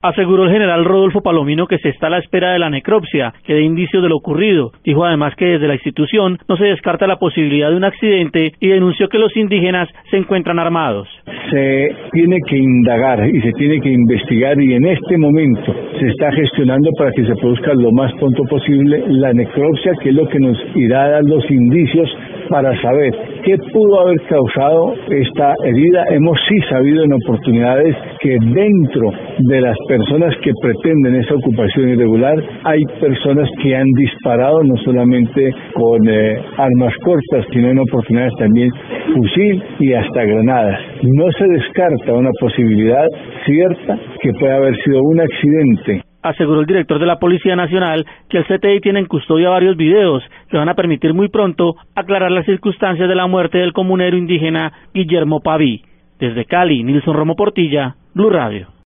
Aseguró el general Rodolfo Palomino que se está a la espera de la necropsia, que dé indicios de lo ocurrido. Dijo además que desde la institución no se descarta la posibilidad de un accidente y denunció que los indígenas se encuentran armados. Se tiene que indagar y se tiene que investigar y en este momento se está gestionando para que se produzca lo más pronto posible la necropsia, que es lo que nos irá a dar los indicios para saber qué pudo haber causado esta herida. Hemos sí sabido en oportunidades que dentro de las personas que pretenden esa ocupación irregular hay personas que han disparado no solamente con eh, armas cortas, sino en oportunidades también fusil y hasta granadas. No se descarta una posibilidad cierta que pueda haber sido un accidente aseguró el director de la Policía Nacional que el CTI tiene en custodia varios videos que van a permitir muy pronto aclarar las circunstancias de la muerte del comunero indígena Guillermo Paví. Desde Cali, Nilson Romo Portilla, Blue Radio.